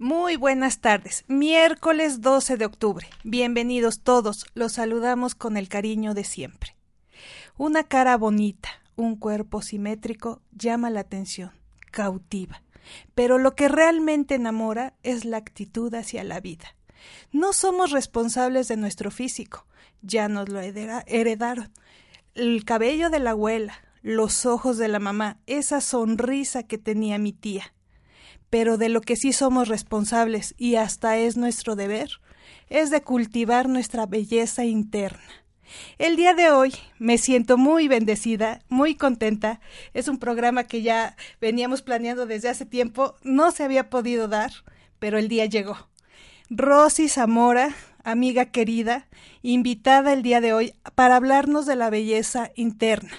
Muy buenas tardes. Miércoles 12 de octubre. Bienvenidos todos. Los saludamos con el cariño de siempre. Una cara bonita, un cuerpo simétrico llama la atención, cautiva. Pero lo que realmente enamora es la actitud hacia la vida. No somos responsables de nuestro físico, ya nos lo heredaron. El cabello de la abuela, los ojos de la mamá, esa sonrisa que tenía mi tía pero de lo que sí somos responsables y hasta es nuestro deber, es de cultivar nuestra belleza interna. El día de hoy me siento muy bendecida, muy contenta. Es un programa que ya veníamos planeando desde hace tiempo, no se había podido dar, pero el día llegó. Rosy Zamora, amiga querida, invitada el día de hoy para hablarnos de la belleza interna.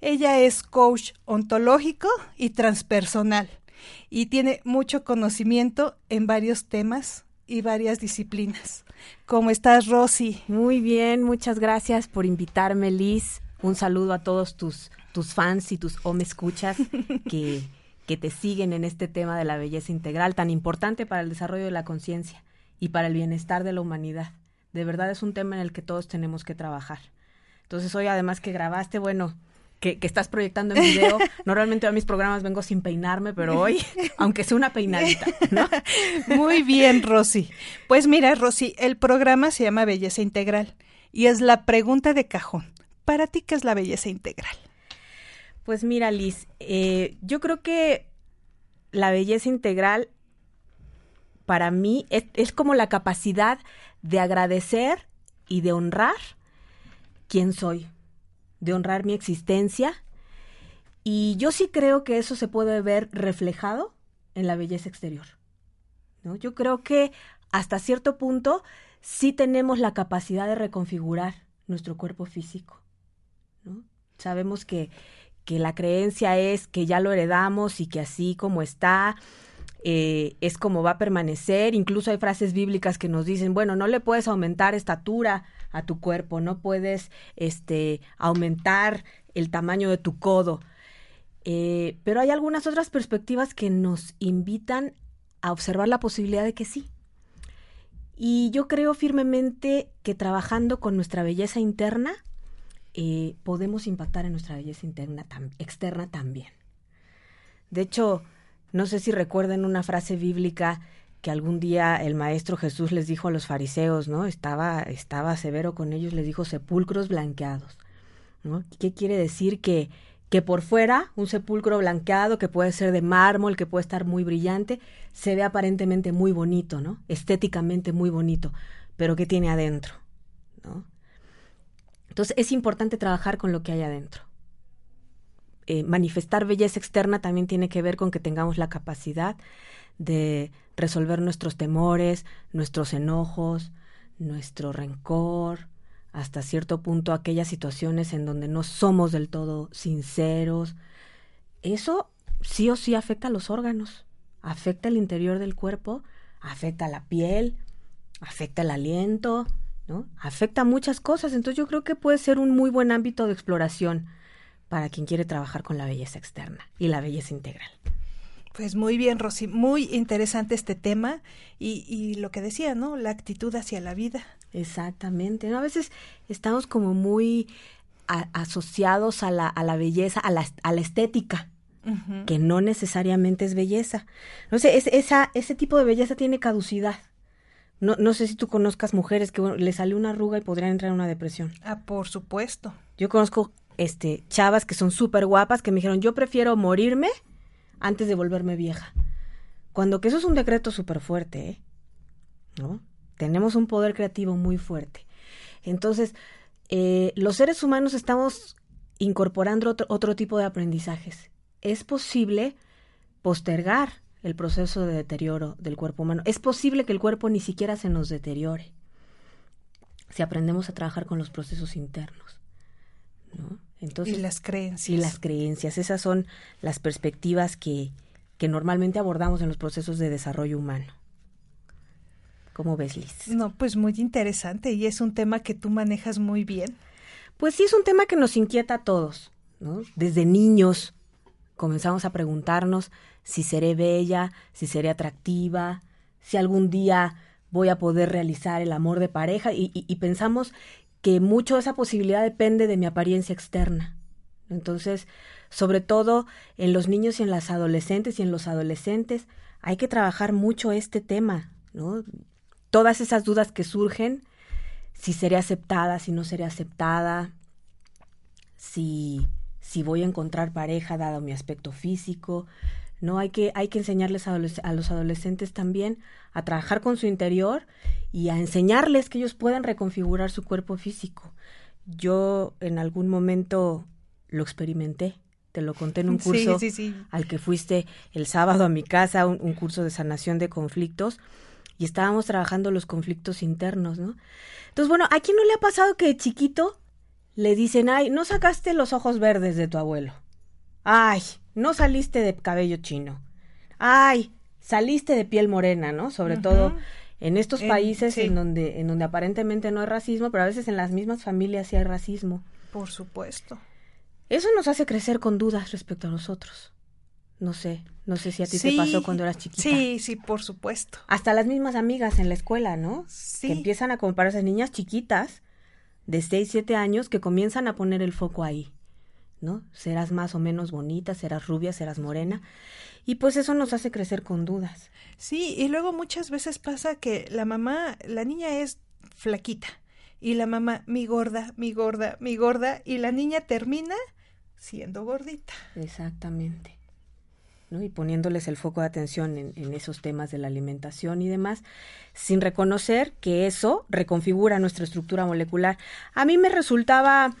Ella es coach ontológico y transpersonal y tiene mucho conocimiento en varios temas y varias disciplinas. ¿Cómo estás, Rosy? Muy bien, muchas gracias por invitarme, Liz. Un saludo a todos tus, tus fans y tus o me escuchas que, que te siguen en este tema de la belleza integral tan importante para el desarrollo de la conciencia y para el bienestar de la humanidad. De verdad es un tema en el que todos tenemos que trabajar. Entonces hoy además que grabaste, bueno, que, estás proyectando en video. Normalmente a mis programas vengo sin peinarme, pero hoy, aunque sea una peinadita, ¿no? Muy bien, Rosy. Pues mira, Rosy, el programa se llama Belleza Integral y es la pregunta de cajón. ¿Para ti qué es la belleza integral? Pues mira, Liz, eh, yo creo que la belleza integral para mí es como la capacidad de agradecer y de honrar quién soy de honrar mi existencia. Y yo sí creo que eso se puede ver reflejado en la belleza exterior. ¿no? Yo creo que hasta cierto punto sí tenemos la capacidad de reconfigurar nuestro cuerpo físico. Sabemos que, que la creencia es que ya lo heredamos y que así como está, eh, es como va a permanecer. Incluso hay frases bíblicas que nos dicen, bueno, no le puedes aumentar estatura a tu cuerpo, no puedes este, aumentar el tamaño de tu codo. Eh, pero hay algunas otras perspectivas que nos invitan a observar la posibilidad de que sí. Y yo creo firmemente que trabajando con nuestra belleza interna, eh, podemos impactar en nuestra belleza interna externa también. De hecho, no sé si recuerden una frase bíblica que algún día el maestro Jesús les dijo a los fariseos, ¿no? Estaba, estaba severo con ellos, les dijo sepulcros blanqueados, ¿no? ¿Qué quiere decir? Que, que por fuera, un sepulcro blanqueado, que puede ser de mármol, que puede estar muy brillante, se ve aparentemente muy bonito, ¿no? Estéticamente muy bonito, pero ¿qué tiene adentro? ¿no? Entonces es importante trabajar con lo que hay adentro. eh, manifestar belleza externa también tiene que ver con que tengamos la capacidad de resolver nuestros temores, nuestros enojos, nuestro rencor, hasta cierto punto aquellas situaciones en donde no somos del todo sinceros. Eso sí o sí afecta a los órganos, afecta el interior del cuerpo, afecta la piel, afecta el aliento, ¿no? Afecta muchas cosas, entonces yo creo que puede ser un muy buen ámbito de exploración para quien quiere trabajar con la belleza externa y la belleza integral. Pues muy bien, Rosy, muy interesante este tema y, y lo que decía, ¿no? La actitud hacia la vida. Exactamente, ¿no? A veces estamos como muy asociados a la, a la belleza, a la, a la estética, que no necesariamente es belleza. No sé, es, esa, ese tipo de belleza tiene caducidad. No, no sé si tú conozcas mujeres que le sale una arruga y podrían entrar en una depresión. Ah, por supuesto. Yo conozco este chavas que son súper guapas que me dijeron, yo prefiero morirme antes de volverme vieja. Cuando que eso es un decreto súper fuerte, ¿eh? ¿No? Tenemos un poder creativo muy fuerte. Entonces, eh, los seres humanos estamos incorporando otro, otro tipo de aprendizajes. Es posible postergar el proceso de deterioro del cuerpo humano. Es posible que el cuerpo ni siquiera se nos deteriore si aprendemos a trabajar con los procesos internos. ¿no? Entonces, y las creencias. Y las creencias. Esas son las perspectivas que, que normalmente abordamos en los procesos de desarrollo humano. ¿Cómo ves, Liz? No, pues muy interesante y es un tema que tú manejas muy bien. Pues sí, es un tema que nos inquieta a todos, ¿no? Desde niños comenzamos a preguntarnos si seré bella, si seré atractiva, si algún día voy a poder realizar el amor de pareja y, y, pensamos que mucho de esa posibilidad depende de mi apariencia externa. Entonces, sobre todo en los niños y en las adolescentes y en los adolescentes, hay que trabajar mucho este tema, ¿no? Todas esas dudas que surgen, si seré aceptada, si no seré aceptada, si, si voy a encontrar pareja dado mi aspecto físico, ¿no? Hay que, hay que enseñarles a, los, a los adolescentes también a trabajar con su interior y a enseñarles que ellos puedan reconfigurar su cuerpo físico. Yo en algún momento lo experimenté, te lo conté en un curso al que fuiste el sábado a mi casa, un, un, curso de sanación de conflictos, y estábamos trabajando los conflictos internos, ¿no? Entonces, bueno, ¿a quién no le ha pasado que de chiquito le dicen, ay, no sacaste los ojos verdes de tu abuelo? Ay, no saliste de cabello chino. Ay, saliste de piel morena, ¿no? Sobre todo en estos países en donde en donde aparentemente no hay racismo, pero a veces en las mismas familias sí hay racismo. Por supuesto. Eso nos hace crecer con dudas respecto a nosotros. No sé, no sé si a ti te pasó cuando eras chiquita. Sí, sí, por supuesto. Hasta las mismas amigas en la escuela, ¿no? Sí. Que empiezan a compararse niñas chiquitas de 6, 7 años que comienzan a poner el foco ahí. ¿No? Serás más o menos bonita, serás rubia, serás morena. Y pues eso nos hace crecer con dudas. Sí, y luego muchas veces pasa que la mamá, la niña es flaquita y la mamá, mi gorda, mi gorda, mi gorda, y la niña termina siendo gordita. Exactamente. ¿no? Y poniéndoles el foco de atención en, en esos temas de la alimentación y demás, sin reconocer que eso reconfigura nuestra estructura molecular. A mí me resultaba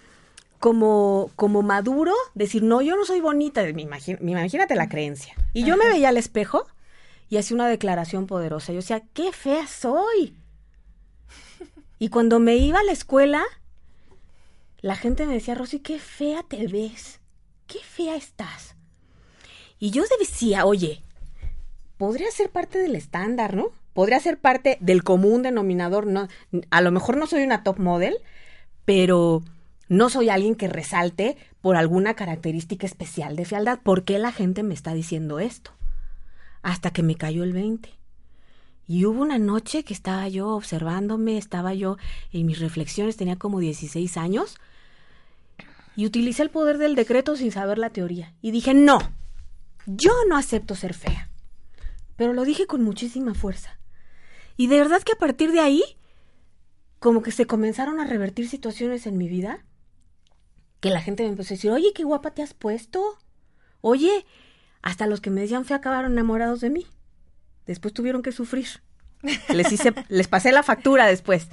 como, como maduro, decir, no, yo no soy bonita, imagínate la creencia. Y yo me veía al espejo y hacía una declaración poderosa. Yo decía, qué fea soy. Y cuando me iba a la escuela, la gente me decía, Rosy, qué fea te ves, qué fea estás. Y yo decía, oye, podría ser parte del estándar, ¿no? Podría ser parte del común denominador, ¿no? A lo mejor no soy una top model, pero no soy alguien que resalte por alguna característica especial de fealdad. ¿Por qué la gente me está diciendo esto? Hasta que me cayó el 20. Y hubo una noche que estaba yo observándome, estaba yo en mis reflexiones, tenía como 16 años, y utilicé el poder del decreto sin saber la teoría. Y dije, no, yo no acepto ser fea. Pero lo dije con muchísima fuerza. Y de verdad que a partir de ahí, como que se comenzaron a revertir situaciones en mi vida que la gente me empezó a decir, oye, qué guapa te has puesto. Oye, hasta los que me decían fea acabaron enamorados de mí. Después tuvieron que sufrir. Les hice, les pasé la factura después.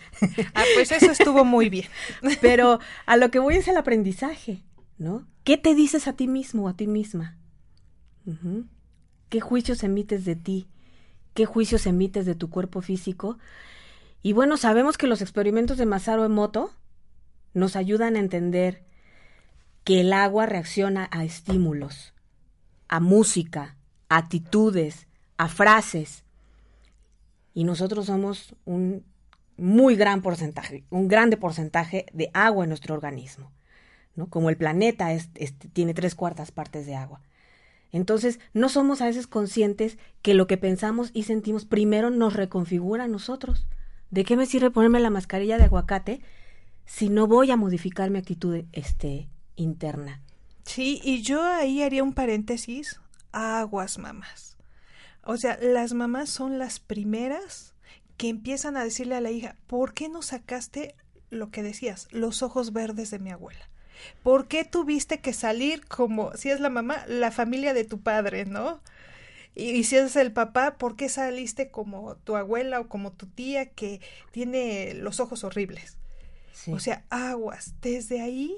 Ah, pues eso estuvo muy bien. Pero a lo que voy es el aprendizaje, ¿no? ¿Qué te dices a ti mismo o a ti misma? ¿Qué juicios emites de ti? ¿Qué juicios emites de tu cuerpo físico? Y bueno, sabemos que los experimentos de Masaru Emoto nos ayudan a entender que el agua reacciona a estímulos, a música, a actitudes, a frases. Y nosotros somos un muy gran porcentaje, un grande porcentaje de agua en nuestro organismo. ¿no? Como el planeta es, tiene tres cuartas partes de agua. Entonces, no somos a veces conscientes que lo que pensamos y sentimos primero nos reconfigura a nosotros. ¿De qué me sirve ponerme la mascarilla de aguacate si no voy a modificar mi actitud este, interna? Sí, y yo ahí haría un paréntesis. Aguas, mamás. O sea, las mamás son las primeras que empiezan a decirle a la hija, ¿por qué no sacaste lo que decías, los ojos verdes de mi abuela? ¿Por qué tuviste que salir como, si es la mamá, la familia de tu padre, ¿no? Y, si es el papá, ¿por qué saliste como tu abuela o como tu tía que tiene los ojos horribles? O sea, aguas. Desde ahí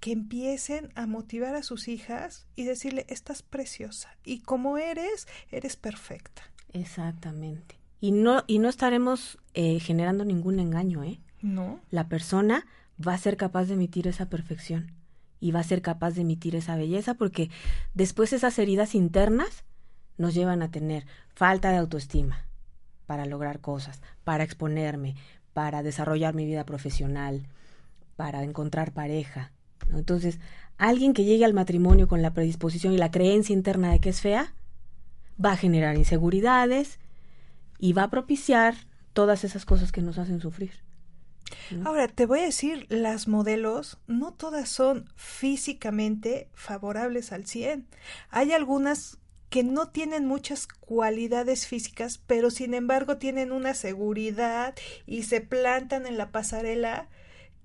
que empiecen a motivar a sus hijas y decirle, estás preciosa y como eres, eres perfecta. Exactamente. Y no, y no estaremos eh, generando ningún engaño, ¿eh? No. La persona va a ser capaz de emitir esa perfección y va a ser capaz de emitir esa belleza porque después esas heridas internas nos llevan a tener falta de autoestima para lograr cosas, para exponerme, para desarrollar mi vida profesional, para encontrar pareja. Entonces, alguien que llegue al matrimonio con la predisposición y la creencia interna de que es fea, va a generar inseguridades y va a propiciar todas esas cosas que nos hacen sufrir. Ahora, te voy a decir, las modelos no todas son físicamente favorables al 100. Hay algunas que no tienen muchas cualidades físicas, pero sin embargo tienen una seguridad y se plantan en la pasarela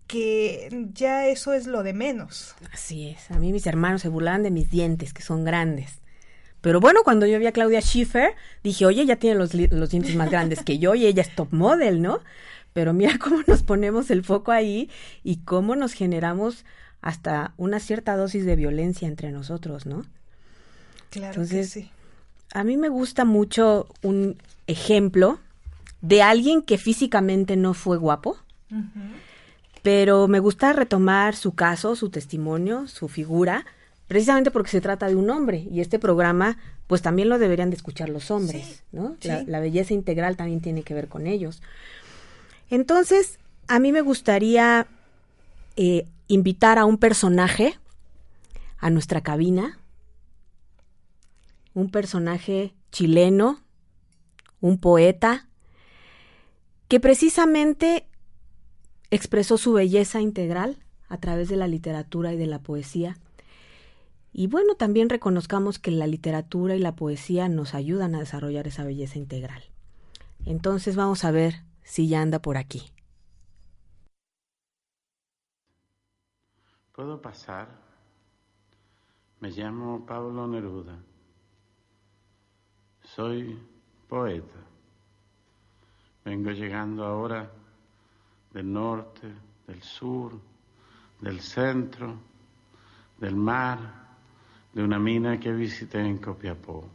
que ya eso es lo de menos. Así es. A mí mis hermanos se burlaban de mis dientes, que son grandes. Pero bueno, cuando yo vi a Claudia Schiffer, dije, oye, ya tiene los, los dientes más grandes que yo y ella es top model, ¿no? Pero mira cómo nos ponemos el foco ahí y cómo nos generamos hasta una cierta dosis de violencia entre nosotros, ¿no? Claro Entonces, que sí. A mí me gusta mucho un ejemplo de alguien que físicamente no fue guapo, pero me gusta retomar su caso, su testimonio, su figura, precisamente porque se trata de un hombre y este programa pues también lo deberían de escuchar los hombres, ¿no? la, belleza integral también tiene que ver con ellos. Entonces, a mí me gustaría eh, invitar a un personaje a nuestra cabina, un personaje chileno, un poeta, que precisamente expresó su belleza integral a través de la literatura y de la poesía. Y bueno, también reconozcamos que la literatura y la poesía nos ayudan a desarrollar esa belleza integral. Entonces vamos a ver si ya anda por aquí. ¿Puedo pasar? Me llamo Pablo Neruda. Soy poeta. Vengo llegando ahora del norte, del sur, del centro, del mar, de una mina que visité en Copiapó.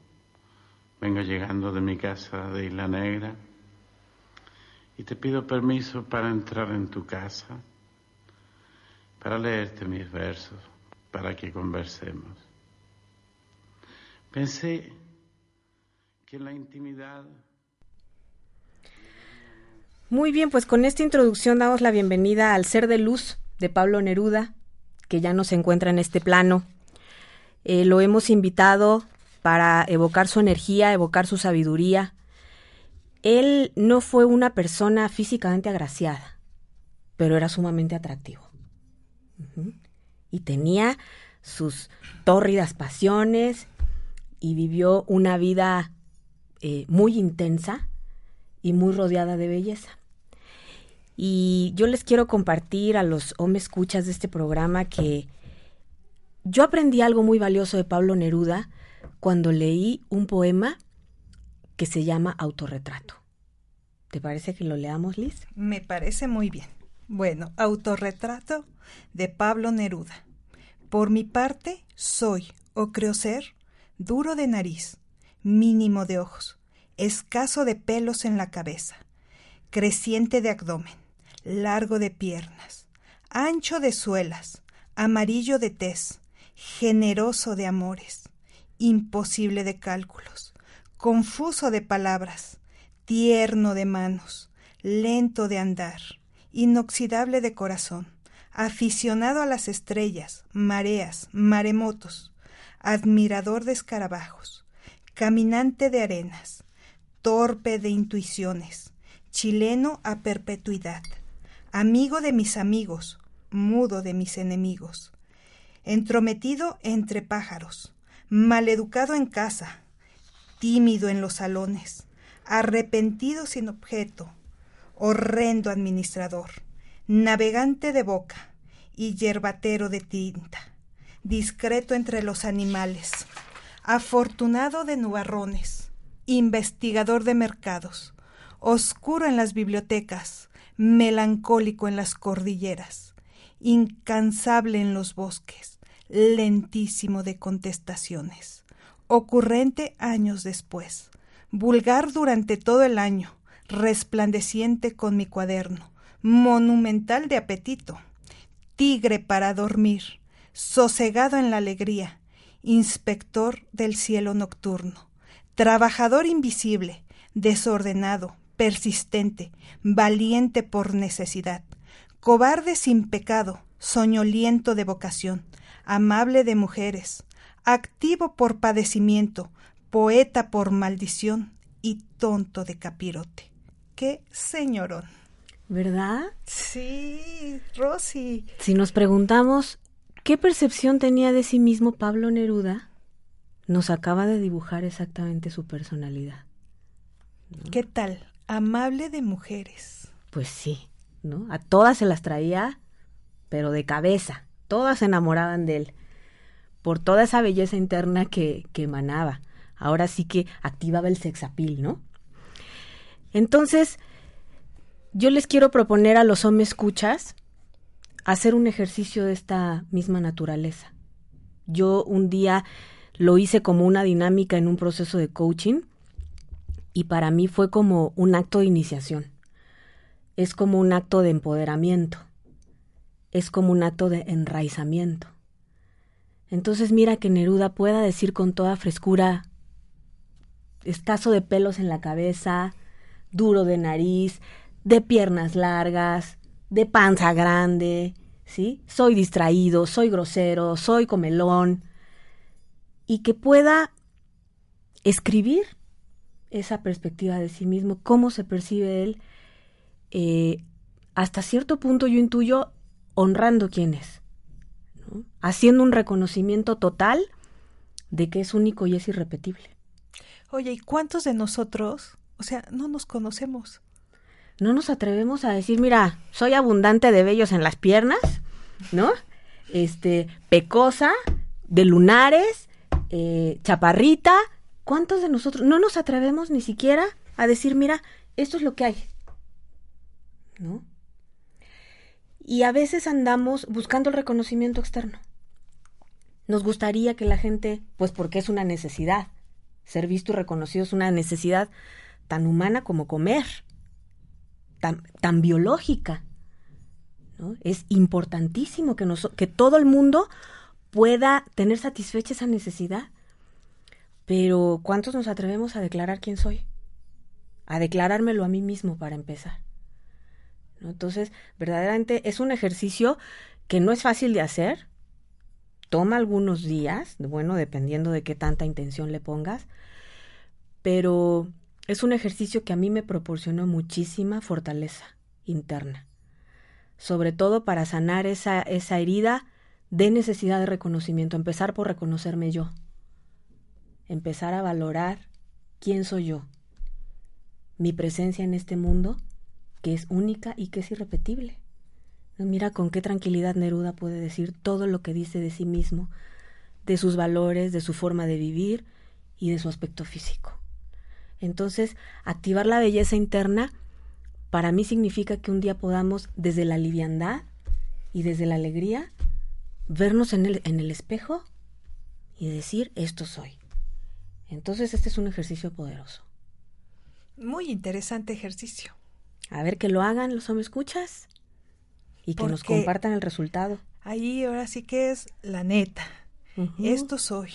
Vengo llegando de mi casa de Isla Negra y te pido permiso para entrar en tu casa, para leerte mis versos, para que conversemos. Pensé que en la intimidad... Muy bien, pues con esta introducción damos la bienvenida al Ser de Luz de Pablo Neruda, que ya no se encuentra en este plano. Eh, lo hemos invitado para evocar su energía, evocar su sabiduría, él no fue una persona físicamente agraciada, pero era sumamente atractivo. Y tenía sus tórridas pasiones y vivió una vida eh, muy intensa y muy rodeada de belleza. Y yo les quiero compartir a los hombres escuchas de este programa que yo aprendí algo muy valioso de Pablo Neruda cuando leí un poema que se llama Autorretrato. ¿Te parece que lo leamos, Liz? Me parece muy bien. Bueno, autorretrato de Pablo Neruda. Por mi parte, soy, o creo ser, duro de nariz, mínimo de ojos, escaso de pelos en la cabeza, creciente de abdomen, largo de piernas, ancho de suelas, amarillo de tez, generoso de amores, imposible de cálculos, confuso de palabras, tierno de manos, lento de andar, inoxidable de corazón, aficionado a las estrellas, mareas, maremotos, admirador de escarabajos, caminante de arenas, torpe de intuiciones, chileno a perpetuidad, amigo de mis amigos, mudo de mis enemigos, entrometido entre pájaros, maleducado en casa, tímido en los salones, arrepentido sin objeto, horrendo administrador, navegante de boca y yerbatero de tinta, discreto entre los animales, afortunado de nubarrones, investigador de mercados, oscuro en las bibliotecas, melancólico en las cordilleras, incansable en los bosques, lentísimo de contestaciones, ocurrente años después, vulgar durante todo el año, resplandeciente con mi cuaderno, monumental de apetito, tigre para dormir, sosegado en la alegría, inspector del cielo nocturno, trabajador invisible, desordenado, persistente, valiente por necesidad, cobarde sin pecado, soñoliento de vocación, amable de mujeres, activo por padecimiento, poeta por maldición y tonto de capirote. ¡Qué señorón! ¿Verdad? Sí, Rosy. Si nos preguntamos qué percepción tenía de sí mismo Pablo Neruda, nos acaba de dibujar exactamente su personalidad. ¿Qué tal? Amable de mujeres. Pues sí, ¿no? A todas se las traía, pero de cabeza. Todas se enamoraban de él por toda esa belleza interna que, que emanaba. Ahora sí que activaba el sexapil, ¿no? Entonces, yo les quiero proponer a los hombres escuchas hacer un ejercicio de esta misma naturaleza. Yo un día lo hice como una dinámica en un proceso de coaching y para mí fue como un acto de iniciación. Es como un acto de empoderamiento. Es como un acto de enraizamiento. Entonces mira que Neruda pueda decir con toda frescura, escaso de pelos en la cabeza, duro de nariz, de piernas largas, de panza grande, ¿sí? Soy distraído, soy grosero, soy comelón, y que pueda escribir esa perspectiva de sí mismo, cómo se percibe él, eh, hasta cierto punto yo intuyo honrando quién es, haciendo un reconocimiento total de que es único y es irrepetible. Oye, ¿y cuántos de nosotros, o sea, no nos conocemos? No nos atrevemos a decir, mira, soy abundante de vellos en las piernas, ¿no? Este, pecosa, de lunares, eh, chaparrita, ¿Cuántos de nosotros no nos atrevemos ni siquiera a decir, mira, esto es lo que hay? ¿No? Y a veces andamos buscando el reconocimiento externo. Nos gustaría que la gente, pues porque es una necesidad, ser visto y reconocido es una necesidad tan humana como comer, tan, tan biológica. Es importantísimo que, que todo el mundo pueda tener satisfecha esa necesidad. Pero ¿cuántos nos atrevemos a declarar quién soy? A declarármelo a mí mismo para empezar. Entonces, verdaderamente es un ejercicio que no es fácil de hacer. Toma algunos días, bueno, dependiendo de qué tanta intención le pongas, pero es un ejercicio que a mí me proporcionó muchísima fortaleza interna, sobre todo para sanar esa, esa herida de necesidad de reconocimiento, empezar por reconocerme yo empezar a valorar quién soy yo, mi presencia en este mundo, que es única y que es irrepetible. Mira con qué tranquilidad Neruda puede decir todo lo que dice de sí mismo, de sus valores, de su forma de vivir y de su aspecto físico. Entonces, activar la belleza interna para mí significa que un día podamos, desde la liviandad y desde la alegría, vernos en el, espejo y decir, esto soy. Entonces este es un ejercicio poderoso. Muy interesante ejercicio. A ver que lo hagan los me escuchas y que nos compartan el resultado. Ahí ahora sí que es la neta. Esto soy,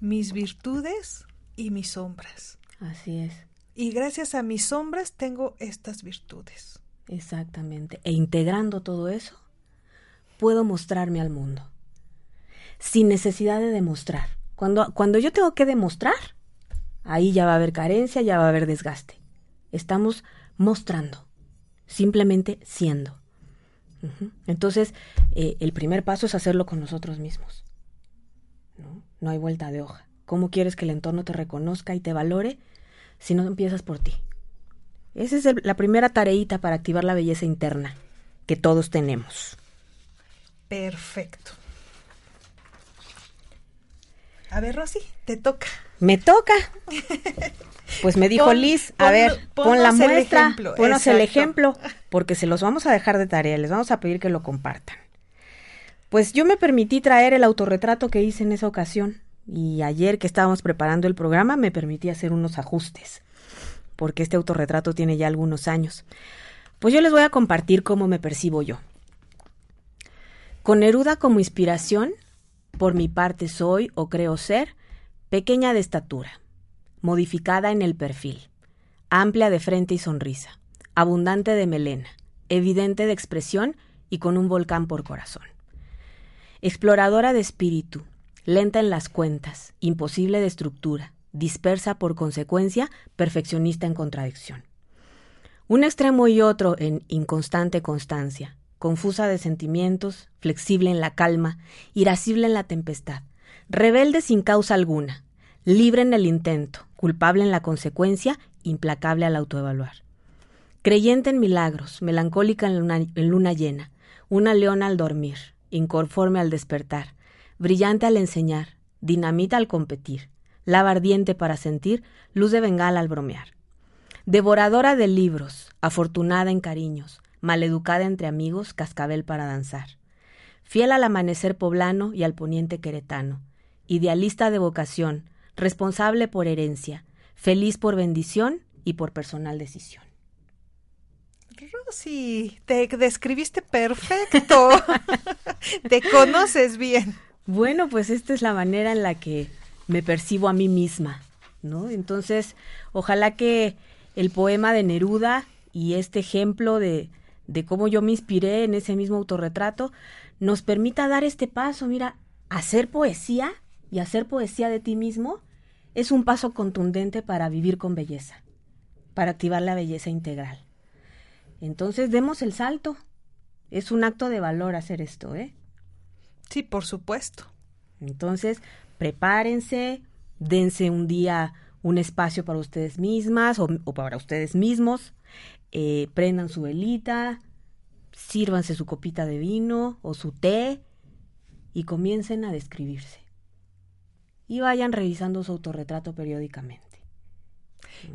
mis virtudes y mis sombras. Así es. Y gracias a mis sombras tengo estas virtudes. Exactamente. E integrando todo eso, puedo mostrarme al mundo. Sin necesidad de demostrar. Cuando, cuando yo tengo que demostrar, ahí ya va a haber carencia, ya va a haber desgaste. Estamos mostrando, simplemente siendo. Entonces, eh, el primer paso es hacerlo con nosotros mismos. ¿no? no hay vuelta de hoja. ¿Cómo quieres que el entorno te reconozca y te valore si no empiezas por ti? Esa es la primera tareita para activar la belleza interna que todos tenemos. Perfecto. A ver, Rosy, te toca. Me toca. Pues me dijo Liz, a ver, pon la muestra, ponos el ejemplo, porque se los vamos a dejar de tarea, les vamos a pedir que lo compartan. Pues yo me permití traer el autorretrato que hice en esa ocasión y ayer que estábamos preparando el programa me permití hacer unos ajustes, porque este autorretrato tiene ya algunos años. Pues yo les voy a compartir cómo me percibo yo. Con Neruda como inspiración, por mi parte soy o creo ser pequeña de estatura, modificada en el perfil, amplia de frente y sonrisa, abundante de melena, evidente de expresión y con un volcán por corazón. Exploradora de espíritu, lenta en las cuentas, imposible de estructura, dispersa por consecuencia, perfeccionista en contradicción. Un extremo y otro en inconstante constancia, confusa de sentimientos, flexible en la calma, irascible en la tempestad, rebelde sin causa alguna, libre en el intento, culpable en la consecuencia, implacable al autoevaluar. Creyente en milagros, melancólica en luna, en luna llena, una leona al dormir, inconforme al despertar, brillante al enseñar, dinamita al competir, lava ardiente para sentir, luz de bengala al bromear. Devoradora de libros, afortunada en cariños, maleducada entre amigos, cascabel para danzar. Fiel al amanecer poblano y al poniente queretano, idealista de vocación, responsable por herencia, feliz por bendición y por personal decisión. Rosy, te describiste perfecto. te conoces bien. Bueno, pues esta es la manera en la que me percibo a mí misma, ¿no? Entonces, ojalá que el poema de Neruda y este ejemplo de, de cómo yo me inspiré en ese mismo autorretrato nos permita dar este paso. Mira, hacer poesía y hacer poesía de ti mismo es un paso contundente para vivir con belleza, para activar la belleza integral. Entonces, demos el salto. Es un acto de valor hacer esto, ¿eh? Sí, por supuesto. Entonces, prepárense, dense un día un espacio para ustedes mismas o, para ustedes mismos, eh, prendan su velita, sírvanse su copita de vino o su té y comiencen a describirse. Y vayan revisando su autorretrato periódicamente.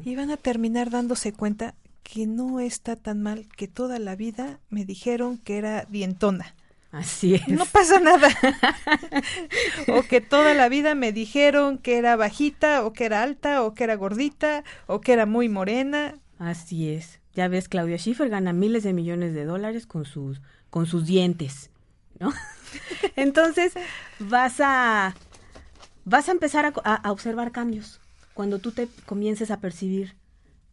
Y van a terminar dándose cuenta que no está tan mal que toda la vida me dijeron que era dientona. Así es. No pasa nada. o que toda la vida me dijeron que era bajita, o que era alta, o que era gordita, o que era muy morena. Así es. Ya ves, Claudia Schiffer gana miles de millones de dólares con sus, con sus dientes, ¿no? Entonces, vas a, vas a empezar a, observar cambios cuando tú te comiences a percibir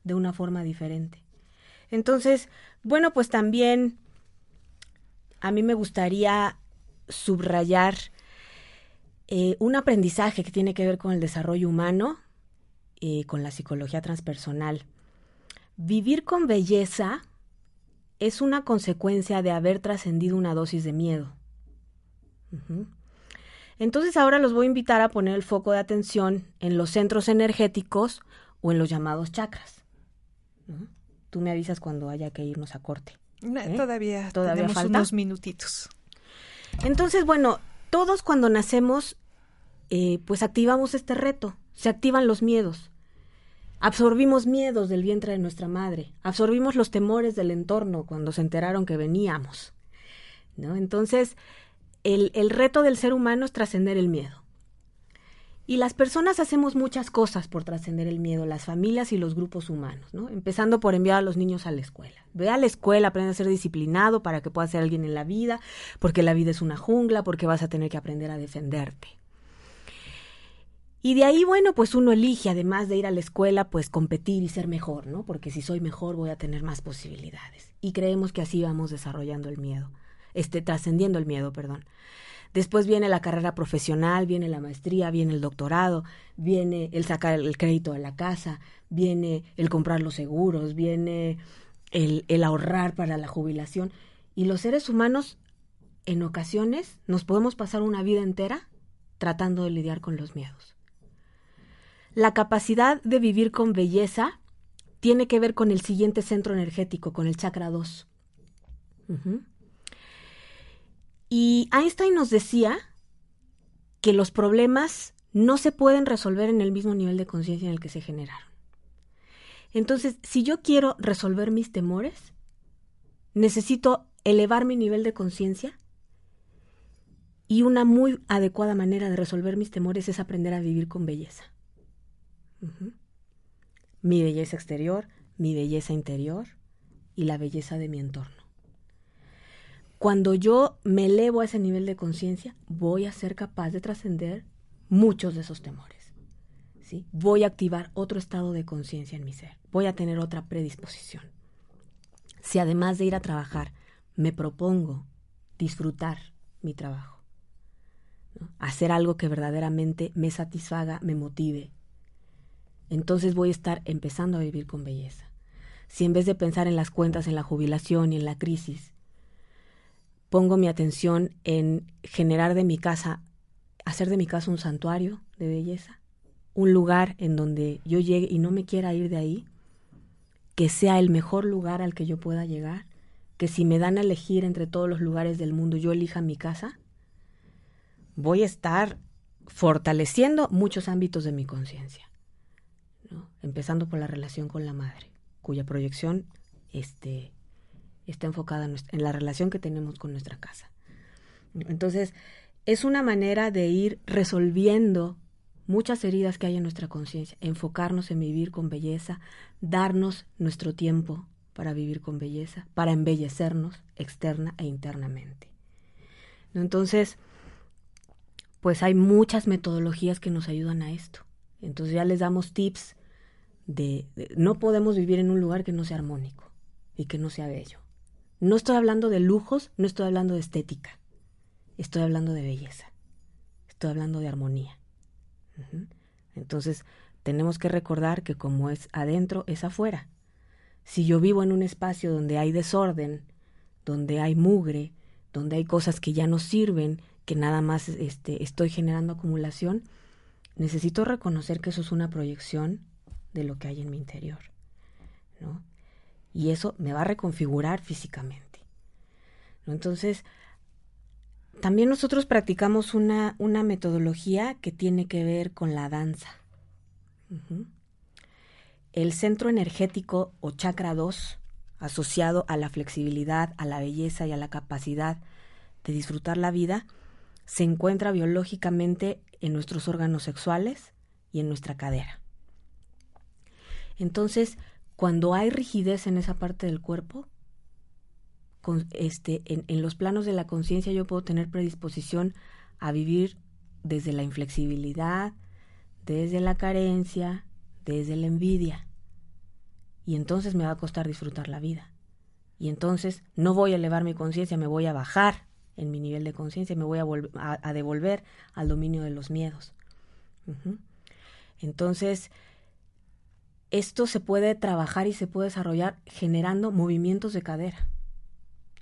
de una forma diferente. Entonces, bueno, pues también a mí me gustaría subrayar eh, un aprendizaje que tiene que ver con el desarrollo humano, y con la psicología transpersonal. Vivir con belleza es una consecuencia de haber trascendido una dosis de miedo. Entonces ahora los voy a invitar a poner el foco de atención en los centros energéticos o en los llamados chakras. Tú me avisas cuando haya que irnos a corte. ¿Eh? Todavía, todavía tenemos unos minutitos. Entonces, bueno, todos cuando nacemos, eh, pues activamos este reto, se activan los miedos. Absorbimos miedos del vientre de nuestra madre, absorbimos los temores del entorno cuando se enteraron que veníamos. ¿no? Entonces, el, reto del ser humano es trascender el miedo. Y las personas hacemos muchas cosas por trascender el miedo, las familias y los grupos humanos, ¿no? Empezando por enviar a los niños a la escuela. Ve a la escuela, aprende a ser disciplinado para que puedas ser alguien en la vida, porque la vida es una jungla, porque vas a tener que aprender a defenderte. Y de ahí, bueno, pues uno elige, además de ir a la escuela, pues competir y ser mejor, ¿no? Porque si soy mejor voy a tener más posibilidades. Y creemos que así vamos desarrollando el miedo, este, trascendiendo el miedo, perdón. Después viene la carrera profesional, viene la maestría, viene el doctorado, viene el sacar el crédito de la casa, viene el comprar los seguros, viene el, ahorrar para la jubilación. Y los seres humanos, en ocasiones, nos podemos pasar una vida entera tratando de lidiar con los miedos. La capacidad de vivir con belleza tiene que ver con el siguiente centro energético, con el chakra 2. Y Einstein nos decía que los problemas no se pueden resolver en el mismo nivel de conciencia en el que se generaron. Entonces, si yo quiero resolver mis temores, necesito elevar mi nivel de conciencia y una muy adecuada manera de resolver mis temores es aprender a vivir con belleza. Mi belleza exterior, mi belleza interior y la belleza de mi entorno. Cuando yo me elevo a ese nivel de conciencia, voy a ser capaz de trascender muchos de esos temores. ¿sí? Voy a activar otro estado de conciencia en mi ser. Voy a tener otra predisposición. Si además de ir a trabajar, me propongo disfrutar mi trabajo, hacer algo que verdaderamente me satisfaga, me motive, entonces voy a estar empezando a vivir con belleza. Si en vez de pensar en las cuentas, en la jubilación y en la crisis, pongo mi atención en generar de mi casa, hacer de mi casa un santuario de belleza, un lugar en donde yo llegue y no me quiera ir de ahí, que sea el mejor lugar al que yo pueda llegar, que si me dan a elegir entre todos los lugares del mundo yo elija mi casa, voy a estar fortaleciendo muchos ámbitos de mi conciencia, empezando por la relación con la madre, cuya proyección este, está enfocada en, la relación que tenemos con nuestra casa. Entonces, es una manera de ir resolviendo muchas heridas que hay en nuestra conciencia, enfocarnos en vivir con belleza, darnos nuestro tiempo para vivir con belleza, para embellecernos externa e internamente. Entonces, pues hay muchas metodologías que nos ayudan a esto. Entonces ya les damos tips de, de, no podemos vivir en un lugar que no sea armónico y que no sea bello. No estoy hablando de lujos, no estoy hablando de estética. Estoy hablando de belleza. Estoy hablando de armonía. Entonces, tenemos que recordar que como es adentro, es afuera. Si yo vivo en un espacio donde hay desorden, donde hay mugre, donde hay cosas que ya no sirven, que nada más este, estoy generando acumulación, necesito reconocer que eso es una proyección de lo que hay en mi interior. ¿no? Y eso me va a reconfigurar físicamente. Entonces, también nosotros practicamos una, una, metodología que tiene que ver con la danza. El centro energético o chakra 2, asociado a la flexibilidad, a la belleza y a la capacidad de disfrutar la vida, se encuentra biológicamente en nuestros órganos sexuales y en nuestra cadera. Entonces, cuando hay rigidez en esa parte del cuerpo, con, este, en, los planos de la conciencia yo puedo tener predisposición a vivir desde la inflexibilidad, desde la carencia, desde la envidia. Y entonces me va a costar disfrutar la vida. Y entonces no voy a elevar mi conciencia, me voy a bajar en mi nivel de conciencia, me voy a, devolver al dominio de los miedos. Entonces, esto se puede trabajar y se puede desarrollar generando movimientos de cadera.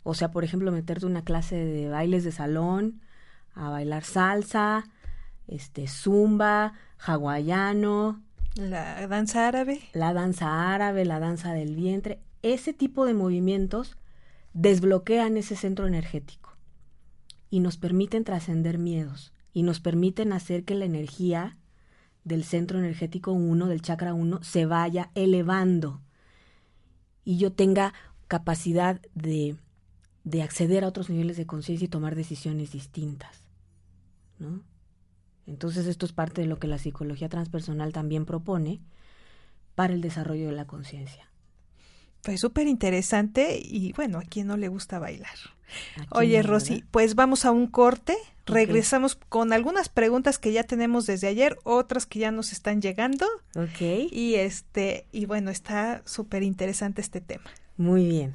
O sea, por ejemplo, meterte una clase de bailes de salón, a bailar salsa, este zumba, hawaiano, la danza árabe, la danza árabe, la danza del vientre, ese tipo de movimientos desbloquean ese centro energético y nos permiten trascender miedos y nos permiten hacer que la energía del centro energético 1, del chakra 1, se vaya elevando y yo tenga capacidad de, de acceder a otros niveles de conciencia y tomar decisiones distintas, ¿no? Entonces esto es parte de lo que la psicología transpersonal también propone para el desarrollo de la conciencia. Pues súper interesante y bueno, a quien no le gusta bailar. Oye, Rosy, pues vamos a un corte. Regresamos con algunas preguntas que ya tenemos desde ayer, otras que ya nos están llegando. Ok. Y este, y bueno, está súper interesante este tema. Muy bien.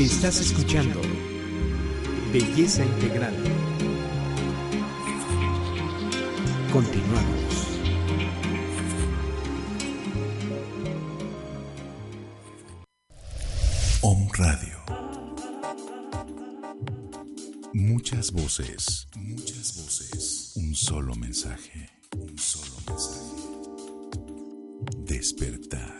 Estás escuchando Belleza Integral. Continuamos. Om Radio. Muchas voces, muchas voces. Un solo mensaje, un solo mensaje. Despertar.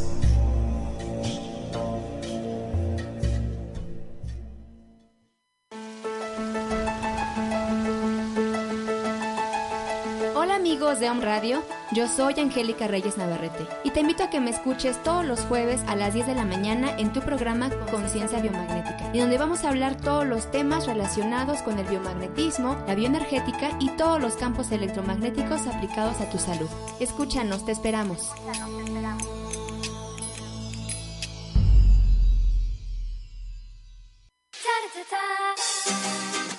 De Home Radio, yo soy Angélica Reyes Navarrete y te invito a que me escuches todos los jueves a las 10 de la mañana en tu programa Conciencia Biomagnética, y donde vamos a hablar todos los temas relacionados con el biomagnetismo, la bioenergética y todos los campos electromagnéticos aplicados a tu salud. Escúchanos, te esperamos.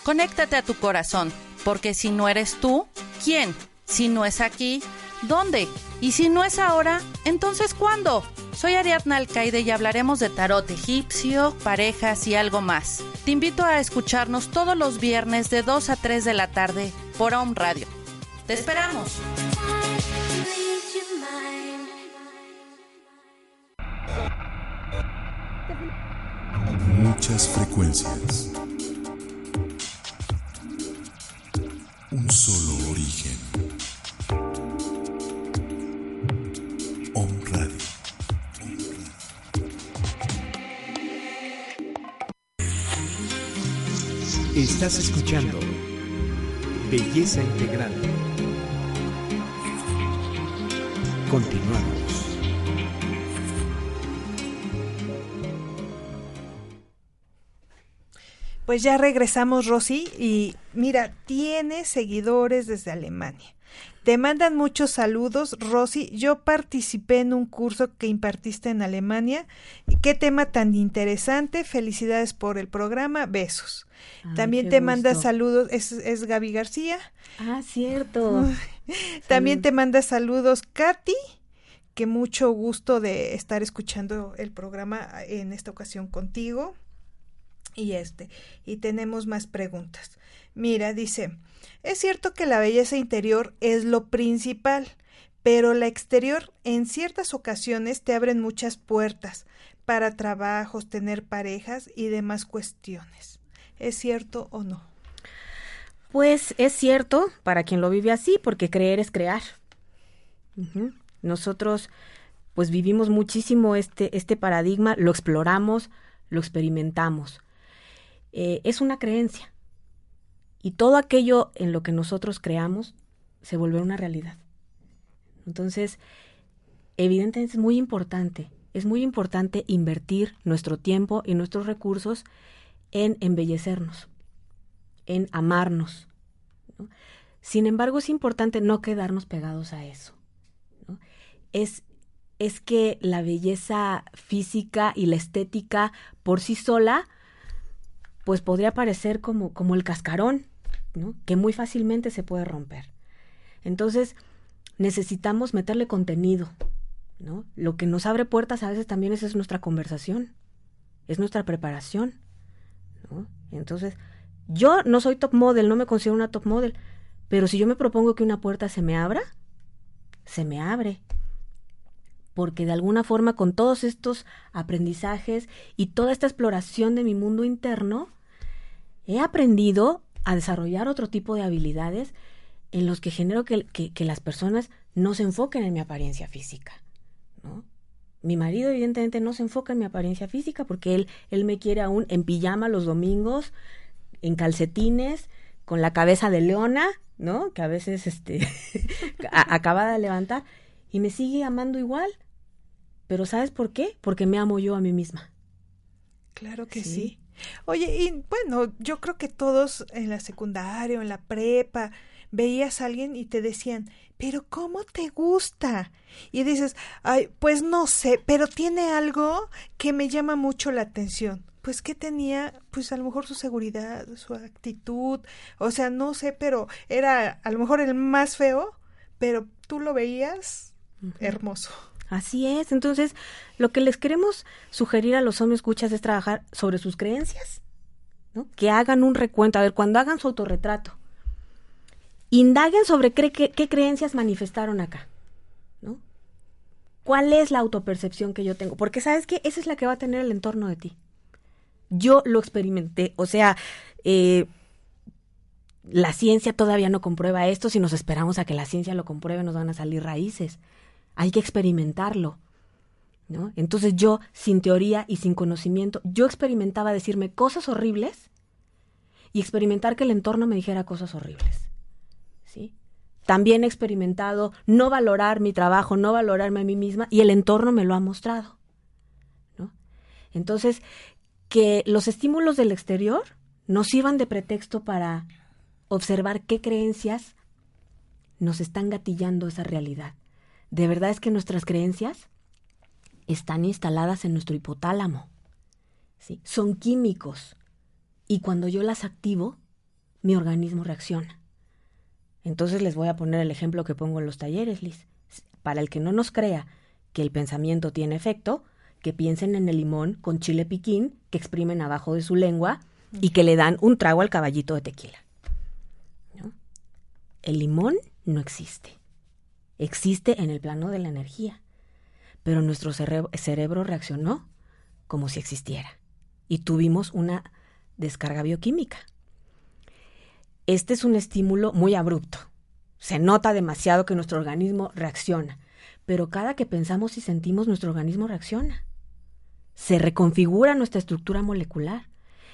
Conéctate a tu corazón, porque si no eres tú, ¿quién? Si no es aquí, ¿dónde? Y si no es ahora, entonces ¿cuándo? Soy Ariadna Alcaide y hablaremos de tarot egipcio, parejas y algo más. Te invito a escucharnos todos los viernes de 2 a 3 de la tarde por Home Radio. ¡Te esperamos! Muchas frecuencias. Un solo origen. Estás escuchando Belleza Integral. Continuamos. Pues ya regresamos, Rosy, y mira, tiene seguidores desde Alemania. Te mandan muchos saludos, Rosy. Yo participé en un curso que impartiste en Alemania. Qué tema tan interesante. Felicidades por el programa. Besos. También te manda saludos, es, es Gaby García. Ah, cierto. También te manda saludos Katy, que mucho gusto de estar escuchando el programa en esta ocasión contigo. Y este, y tenemos más preguntas. Mira, dice, es cierto que la belleza interior es lo principal, pero la exterior en ciertas ocasiones te abren muchas puertas para trabajos, tener parejas y demás cuestiones. ¿Es cierto o no? Pues es cierto para quien lo vive así, porque creer es crear. Nosotros pues vivimos muchísimo este, este paradigma, lo exploramos, lo experimentamos. Eh, es una creencia. Y todo aquello en lo que nosotros creamos se vuelve una realidad. Entonces, evidentemente es muy importante, es muy importante invertir nuestro tiempo y nuestros recursos en embellecernos, en amarnos. Sin embargo, es importante no quedarnos pegados a eso. Es, es que la belleza física y la estética por sí sola, pues podría parecer como, como el cascarón, que muy fácilmente se puede romper. Entonces, necesitamos meterle contenido, ¿no? Lo que nos abre puertas a veces también es, es nuestra conversación, es nuestra preparación, ¿no? Entonces, yo no soy top model, no me considero una top model, pero si yo me propongo que una puerta se me abra, se me abre. Porque de alguna forma con todos estos aprendizajes y toda esta exploración de mi mundo interno, he aprendido a desarrollar otro tipo de habilidades en los que genero que, que, las personas no se enfoquen en mi apariencia física. ¿no? Mi marido evidentemente no se enfoca en mi apariencia física porque él, él me quiere aún en pijama los domingos, en calcetines, con la cabeza de leona, ¿no? Que a veces este, acaba de levantar y me sigue amando igual. Pero ¿sabes por qué? Porque me amo yo a mí misma. Claro que sí. Oye, y bueno, yo creo que todos en la secundaria o en la prepa veías a alguien y te decían, pero ¿cómo te gusta? Y dices, ay, pues no sé, pero tiene algo que me llama mucho la atención. Pues que tenía, pues a lo mejor su seguridad, su actitud, o sea, no sé, pero era a lo mejor el más feo, pero tú lo veías hermoso. Así es. Entonces, lo que les queremos sugerir a los hombres escuchas es trabajar sobre sus creencias, ¿no? Que hagan un recuento. A ver, cuando hagan su autorretrato, indaguen sobre qué, qué, creencias manifestaron acá, ¿no? ¿Cuál es la autopercepción que yo tengo? Porque sabes que esa es la que va a tener el entorno de ti. Yo lo experimenté, o sea, eh, la ciencia todavía no comprueba esto. Si nos esperamos a que la ciencia lo compruebe, nos van a salir raíces hay que experimentarlo. ¿no? Entonces yo, sin teoría y sin conocimiento, yo experimentaba decirme cosas horribles y experimentar que el entorno me dijera cosas horribles. ¿sí? También he experimentado no valorar mi trabajo, no valorarme a mí misma y el entorno me lo ha mostrado. ¿no? Entonces, que los estímulos del exterior nos sirvan de pretexto para observar qué creencias nos están gatillando esa realidad de verdad es que nuestras creencias están instaladas en nuestro hipotálamo. ¿sí? Son químicos. Y cuando yo las activo, mi organismo reacciona. Entonces les voy a poner el ejemplo que pongo en los talleres, Liz. Para el que no nos crea que el pensamiento tiene efecto, que piensen en el limón con chile piquín que exprimen abajo de su lengua y que le dan un trago al caballito de tequila. El limón no existe existe en el plano de la energía, pero nuestro cerebro reaccionó como si existiera y tuvimos una descarga bioquímica. Este es un estímulo muy abrupto. Se nota demasiado que nuestro organismo reacciona, pero cada que pensamos y sentimos nuestro organismo reacciona. Se reconfigura nuestra estructura molecular.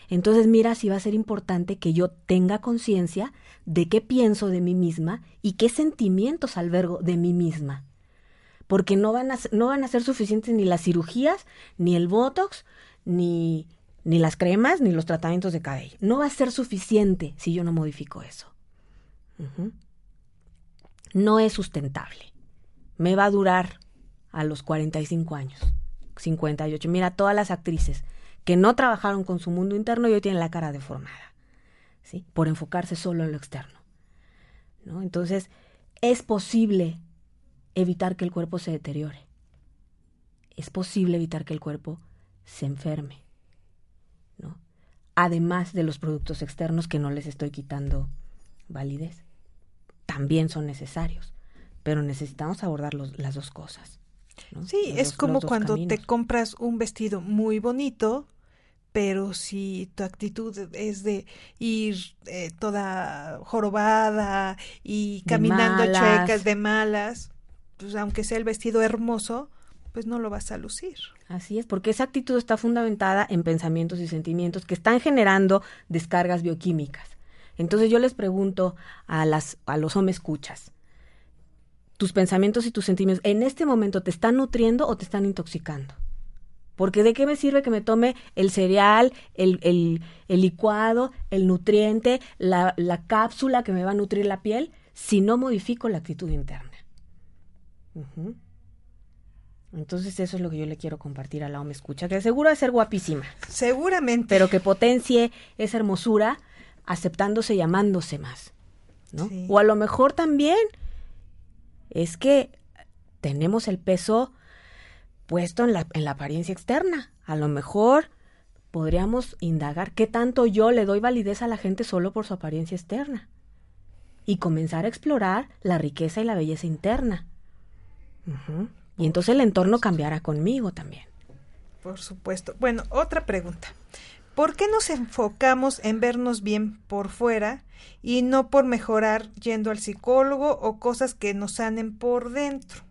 Entonces mira si va a ser importante que yo tenga conciencia de qué pienso de mí misma y qué sentimientos albergo de mí misma. Porque no van a, no van a ser suficientes ni las cirugías, ni el Botox, ni, ni las cremas, ni los tratamientos de cabello. No va a ser suficiente si yo no modifico eso. No es sustentable. Me va a durar a los 45 años, 58. Mira, todas las actrices que no trabajaron con su mundo interno y hoy tienen la cara deformada, ¿sí? Por enfocarse solo en lo externo. ¿no? Entonces, es posible evitar que el cuerpo se deteriore. Es posible evitar que el cuerpo se enferme. ¿no? Además de los productos externos que no les estoy quitando validez. También son necesarios, pero necesitamos abordar las dos cosas. Sí, es como cuando te compras un vestido muy bonito, pero si tu actitud es de ir eh, toda jorobada y caminando chuecas de malas, pues aunque sea el vestido hermoso, pues no lo vas a lucir. Así es, porque esa actitud está fundamentada en pensamientos y sentimientos que están generando descargas bioquímicas. Entonces yo les pregunto a las a los hombres escuchas, tus pensamientos y tus sentimientos en este momento te están nutriendo o te están intoxicando. Porque de qué me sirve que me tome el cereal, el, el, el licuado, el nutriente, la, la, cápsula que me va a nutrir la piel, si no modifico la actitud interna. Entonces eso es lo que yo le quiero compartir a la OME Escucha, que seguro de ser guapísima. Seguramente. Pero que potencie esa hermosura aceptándose y amándose más. ¿no? O a lo mejor también es que tenemos el peso puesto en la, en la apariencia externa. A lo mejor podríamos indagar qué tanto yo le doy validez a la gente solo por su apariencia externa. Y comenzar a explorar la riqueza y la belleza interna. Y entonces el entorno cambiará conmigo también. Por supuesto. Bueno, otra pregunta. ¿Por qué nos enfocamos en vernos bien por fuera y no por mejorar yendo al psicólogo o cosas que nos sanen por dentro?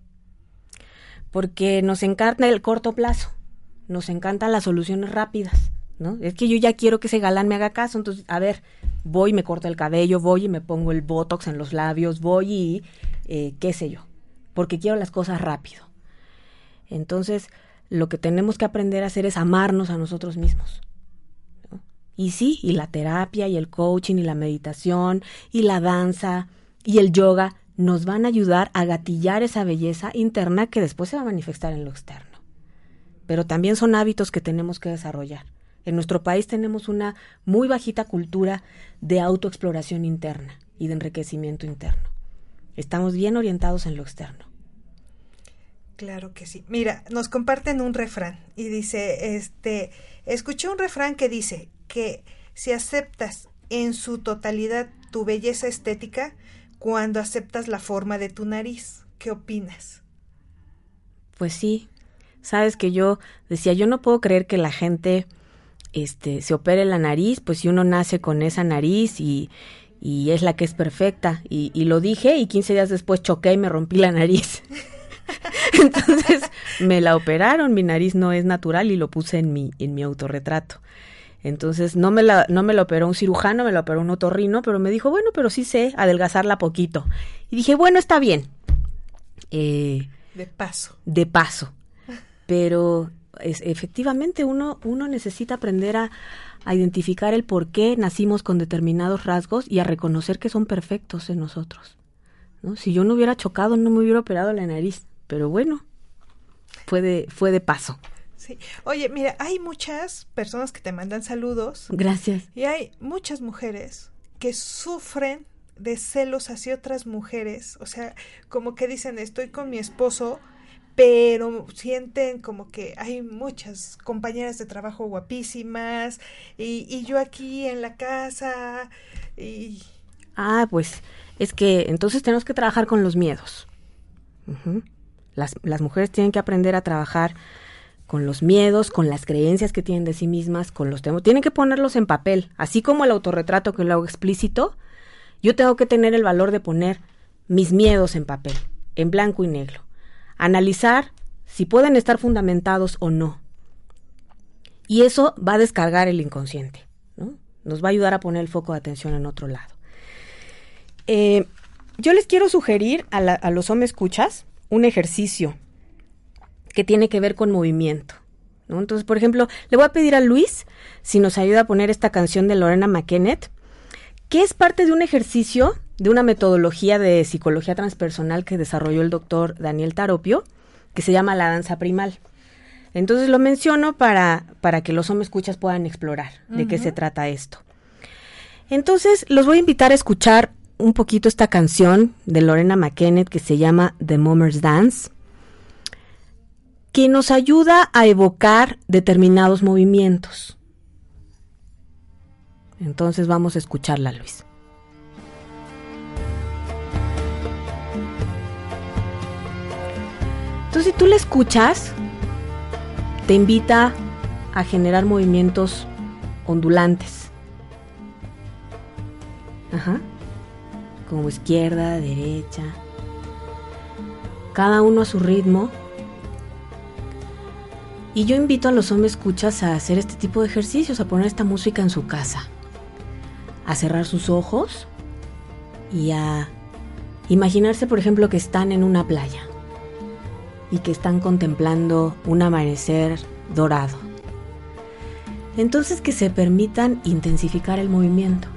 Porque nos encanta el corto plazo, nos encantan las soluciones rápidas, ¿no? Es que yo ya quiero que ese galán me haga caso, entonces, a ver, voy y me corto el cabello, voy y me pongo el botox en los labios, voy y eh, qué sé yo, porque quiero las cosas rápido. Entonces, lo que tenemos que aprender a hacer es amarnos a nosotros mismos. Y sí, y la terapia, y el coaching, y la meditación, y la danza, y el yoga nos van a ayudar a gatillar esa belleza interna que después se va a manifestar en lo externo. Pero también son hábitos que tenemos que desarrollar. En nuestro país tenemos una muy bajita cultura de autoexploración interna y de enriquecimiento interno. Estamos bien orientados en lo externo. Claro que sí. Mira, nos comparten un refrán y dice, este, escuché un refrán que dice que si aceptas en su totalidad tu belleza estética, cuando aceptas la forma de tu nariz, ¿qué opinas? Pues sí, sabes que yo decía, yo no puedo creer que la gente este se opere la nariz, pues si uno nace con esa nariz y, y es la que es perfecta. Y, y lo dije y 15 días después choqué y me rompí la nariz. Entonces me la operaron, mi nariz no es natural y lo puse en mi, en mi autorretrato. Entonces no me, la, no me lo operó un cirujano, me lo operó un otorrino, pero me dijo, bueno, pero sí sé adelgazarla poquito. Y dije, bueno, está bien. Eh, de paso. De paso. Pero es, efectivamente uno, uno necesita aprender a, a identificar el por qué nacimos con determinados rasgos y a reconocer que son perfectos en nosotros. ¿no? Si yo no hubiera chocado, no me hubiera operado la nariz pero bueno, fue de, fue de paso. Sí. Oye, mira, hay muchas personas que te mandan saludos. Gracias. Y hay muchas mujeres que sufren de celos hacia otras mujeres. O sea, como que dicen, estoy con mi esposo, pero sienten como que hay muchas compañeras de trabajo guapísimas y, y yo aquí en la casa y... Ah, pues es que entonces tenemos que trabajar con los miedos. Las, las mujeres tienen que aprender a trabajar con los miedos, con las creencias que tienen de sí mismas, con los temas. Tienen que ponerlos en papel, así como el autorretrato que lo hago explícito. Yo tengo que tener el valor de poner mis miedos en papel, en blanco y negro. Analizar si pueden estar fundamentados o no. Y eso va a descargar el inconsciente, ¿no? Nos va a ayudar a poner el foco de atención en otro lado. Eh, yo les quiero sugerir a, a los hombres escuchas un ejercicio que tiene que ver con movimiento. ¿no? Entonces, por ejemplo, le voy a pedir a Luis si nos ayuda a poner esta canción de Lorena McKennett, que es parte de un ejercicio de una metodología de psicología transpersonal que desarrolló el doctor Daniel Taropio, que se llama la danza primal. Entonces lo menciono para, para que los hombres escuchas puedan explorar de qué se trata esto. Entonces los voy a invitar a escuchar un poquito esta canción de Lorena McKennett que se llama The Mommer's Dance, que nos ayuda a evocar determinados movimientos. Entonces vamos a escucharla, Luis. Entonces, si tú la escuchas, te invita a generar movimientos ondulantes. Ajá como izquierda, derecha, cada uno a su ritmo. Y yo invito a los hombres escuchas a hacer este tipo de ejercicios, a poner esta música en su casa, a cerrar sus ojos y a Imaginarse, por ejemplo, que están en una playa y que están contemplando un amanecer dorado. Entonces que se permitan intensificar el movimiento,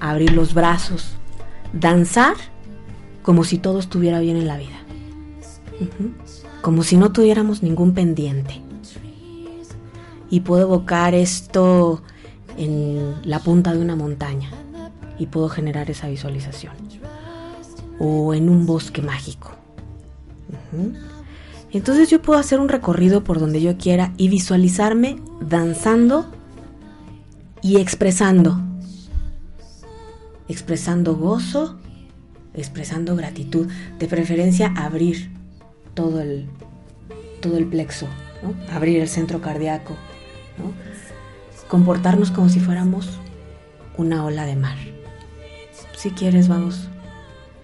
abrir los brazos, danzar como si todo estuviera bien en la vida, como si no tuviéramos ningún pendiente. Y puedo evocar esto en la punta de una montaña y puedo generar esa visualización. O en un bosque mágico. Entonces yo puedo hacer un recorrido por donde yo quiera y visualizarme danzando y expresando. Expresando gozo, expresando gratitud. De preferencia abrir todo el, todo el plexo, abrir el centro cardíaco. Comportarnos como si fuéramos una ola de mar. Si quieres vamos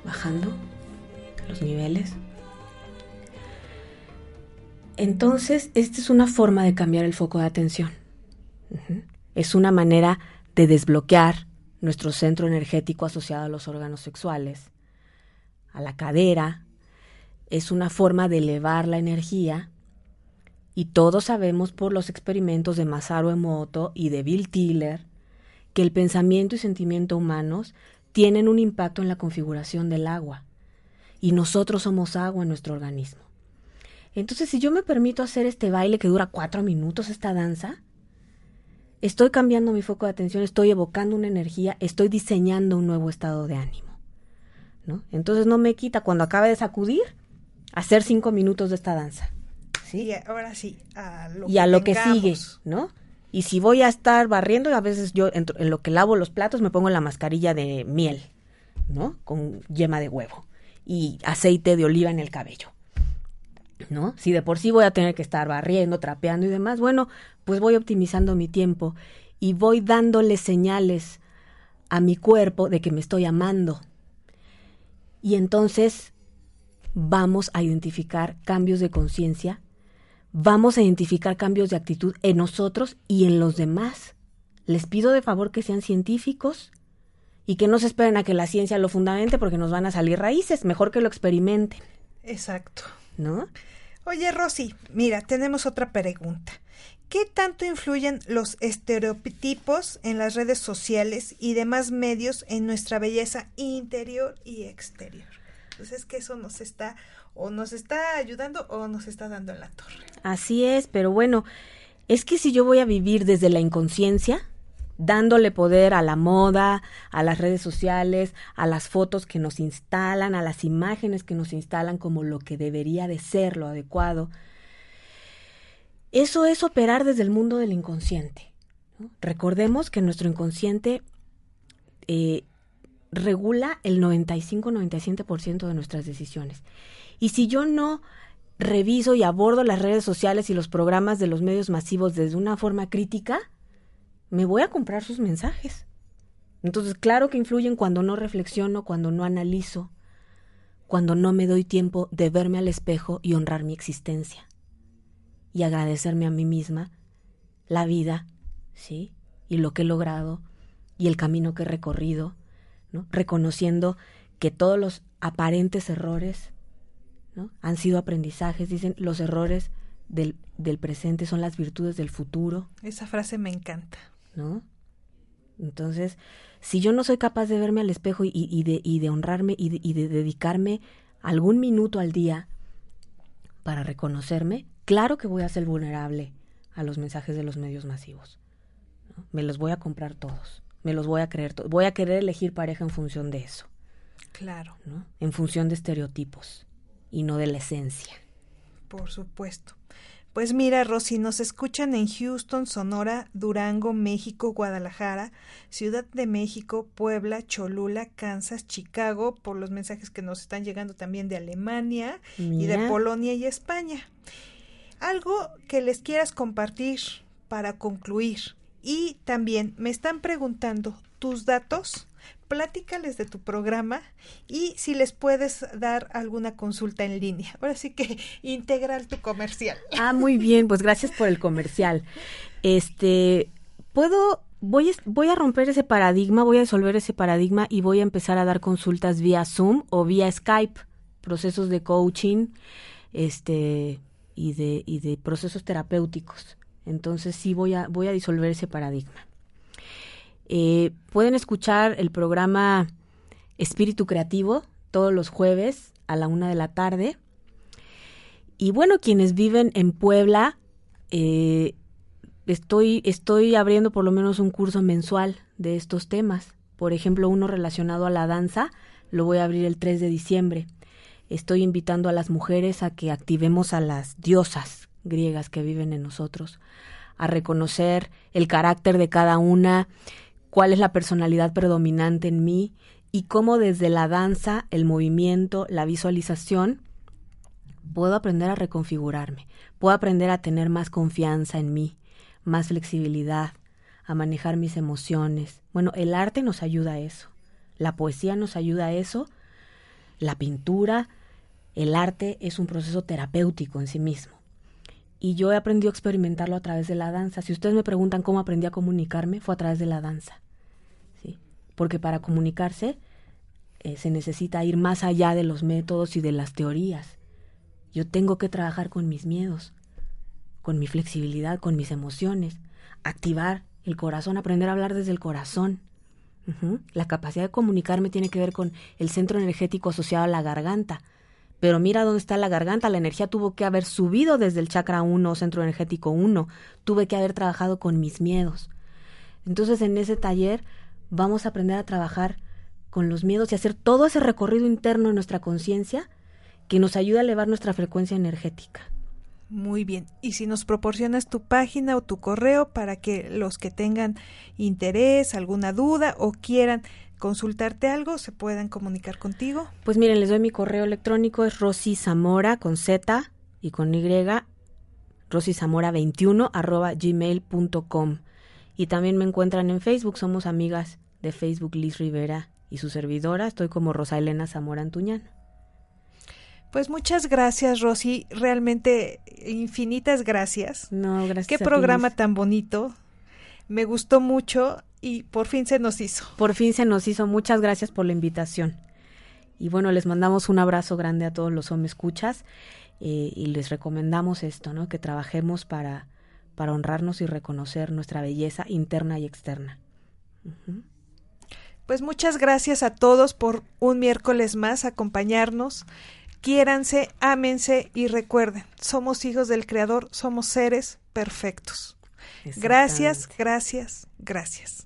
bajando los niveles. Entonces, esta es una forma de cambiar el foco de atención. Es una manera de desbloquear nuestro centro energético asociado a los órganos sexuales, a la cadera. Es una forma de elevar la energía. Y todos sabemos por los experimentos de Masaru Emoto y de Bill Tiller que el pensamiento y sentimiento humanos tienen un impacto en la configuración del agua. Y nosotros somos agua en nuestro organismo. Entonces, si yo me permito hacer este baile que dura cuatro minutos, esta danza, estoy cambiando mi foco de atención, estoy evocando una energía, estoy diseñando un nuevo estado de ánimo. ¿no? Entonces no me quita cuando acabe de sacudir hacer cinco minutos de esta danza. ¿Sí? Y ahora sí, a lo y que a lo que sigue, ¿no? Y si voy a estar barriendo, a veces yo en, en lo que lavo los platos me pongo la mascarilla de miel, ¿no? Con yema de huevo y aceite de oliva en el cabello. ¿no? Si de por sí voy a tener que estar barriendo, trapeando y demás, bueno, pues voy optimizando mi tiempo y voy dándole señales a mi cuerpo de que me estoy amando. Y entonces vamos a identificar cambios de conciencia, vamos a identificar cambios de actitud en nosotros y en los demás. Les pido de favor que sean científicos y que no se esperen a que la ciencia lo fundamente porque nos van a salir raíces, mejor que lo experimenten, Exacto. ¿no? Oye, Rosy, mira, tenemos otra pregunta. ¿Qué tanto influyen los estereotipos en las redes sociales y demás medios en nuestra belleza interior y exterior? Entonces, que eso nos está o nos está ayudando o nos está dando en la torre. Así es, pero bueno, es que si yo voy a vivir desde la inconsciencia, dándole poder a la moda, a las redes sociales, a las fotos que nos instalan, a las imágenes que nos instalan como lo que debería de ser lo adecuado, eso es operar desde el mundo del inconsciente. Recordemos que nuestro inconsciente eh, regula el 95-97% de nuestras decisiones. Y si yo no reviso y abordo las redes sociales y los programas de los medios masivos desde una forma crítica, me voy a comprar sus mensajes. Entonces, claro que influyen cuando no reflexiono, cuando no analizo, cuando no me doy tiempo de verme al espejo y honrar mi existencia y agradecerme a mí misma la vida, ¿sí? Y lo que he logrado y el camino que he recorrido, ¿no? Reconociendo que todos los aparentes errores, ¿no? Han sido aprendizajes, dicen, los errores del, del presente son las virtudes del futuro, Esa frase me encanta. ¿no? Entonces, si yo no soy capaz de verme al espejo y, y de, y de honrarme y de, y de dedicarme algún minuto al día para reconocerme, claro que voy a ser vulnerable a los mensajes de los medios masivos. ¿no? Me los voy a comprar todos, me los voy a creer, voy a querer elegir pareja en función de eso, Claro, ¿no? En función de estereotipos y no de la esencia. por supuesto. Pues mira, Rosy, nos escuchan en Houston, Sonora, Durango, México, Guadalajara, Ciudad de México, Puebla, Cholula, Kansas, Chicago, por los mensajes que nos están llegando también de Alemania y de. Polonia y España. Algo que les quieras compartir para concluir. Y también me están preguntando tus datos, platícales de tu programa y si les puedes dar alguna consulta en línea. Ahora sí que integral tu comercial. Ah, muy bien, pues gracias por el comercial. Este, puedo, voy, voy a romper ese paradigma, voy a disolver ese paradigma y voy a empezar a dar consultas vía Zoom o vía Skype, procesos de coaching este, y, de, y de procesos terapéuticos. Entonces sí voy a, voy a disolver ese paradigma. Eh, pueden escuchar el programa Espíritu Creativo todos los jueves a la una de la tarde. Y bueno, quienes viven en Puebla, eh, estoy, estoy abriendo por lo menos un curso mensual de estos temas. Por ejemplo, uno relacionado a la danza, lo voy a abrir el 3 de diciembre. Estoy invitando a las mujeres a que activemos a las diosas griegas que viven en nosotros, a reconocer el carácter de cada una, cuál es la personalidad predominante en mí y cómo desde la danza, el movimiento, la visualización, puedo aprender a reconfigurarme, puedo aprender a tener más confianza en mí, más flexibilidad, a manejar mis emociones. Bueno, el arte nos ayuda a eso, la poesía nos ayuda a eso, la pintura, el arte es un proceso terapéutico en sí mismo. Y yo he aprendido a experimentarlo a través de la danza. Si ustedes me preguntan cómo aprendí a comunicarme, fue a través de la danza. ¿sí? Porque para comunicarse eh, se necesita ir más allá de los métodos y de las teorías. Yo tengo que trabajar con mis miedos, con mi flexibilidad, con mis emociones, activar el corazón, aprender a hablar desde el corazón. La capacidad de comunicarme tiene que ver con el centro energético asociado a la garganta. Pero mira dónde está la garganta, la energía tuvo que haber subido desde el chakra 1, centro energético 1, tuve que haber trabajado con mis miedos. Entonces en ese taller vamos a aprender a trabajar con los miedos y hacer todo ese recorrido interno en nuestra conciencia que nos ayuda a elevar nuestra frecuencia energética. Muy bien. Y si nos proporcionas tu página o tu correo para que los que tengan interés, alguna duda o quieran consultarte algo, se puedan comunicar contigo. Pues miren, les doy mi correo electrónico, es Rosy Zamora con Z y con Y, Rosy Zamora 21 arroba gmail.com. Y también me encuentran en Facebook, somos amigas de Facebook Liz Rivera y su servidora, estoy como Rosa Elena Zamora Antuñán. Pues muchas gracias, Rosy. Realmente infinitas gracias. No, gracias. Qué programa tan bonito. Me gustó mucho y por fin se nos hizo. Por fin se nos hizo. Muchas gracias por la invitación. Y bueno, les mandamos un abrazo grande a todos los hombres escuchas eh, y les recomendamos esto, ¿no? Que trabajemos para, para honrarnos y reconocer nuestra belleza interna y externa. Pues muchas gracias a todos por un miércoles más acompañarnos quiéranse, ámense y recuerden, somos hijos del Creador, somos seres perfectos. Gracias, gracias, gracias.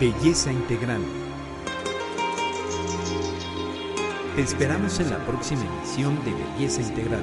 Belleza Integral. Te esperamos en la próxima emisión de Belleza Integral.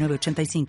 85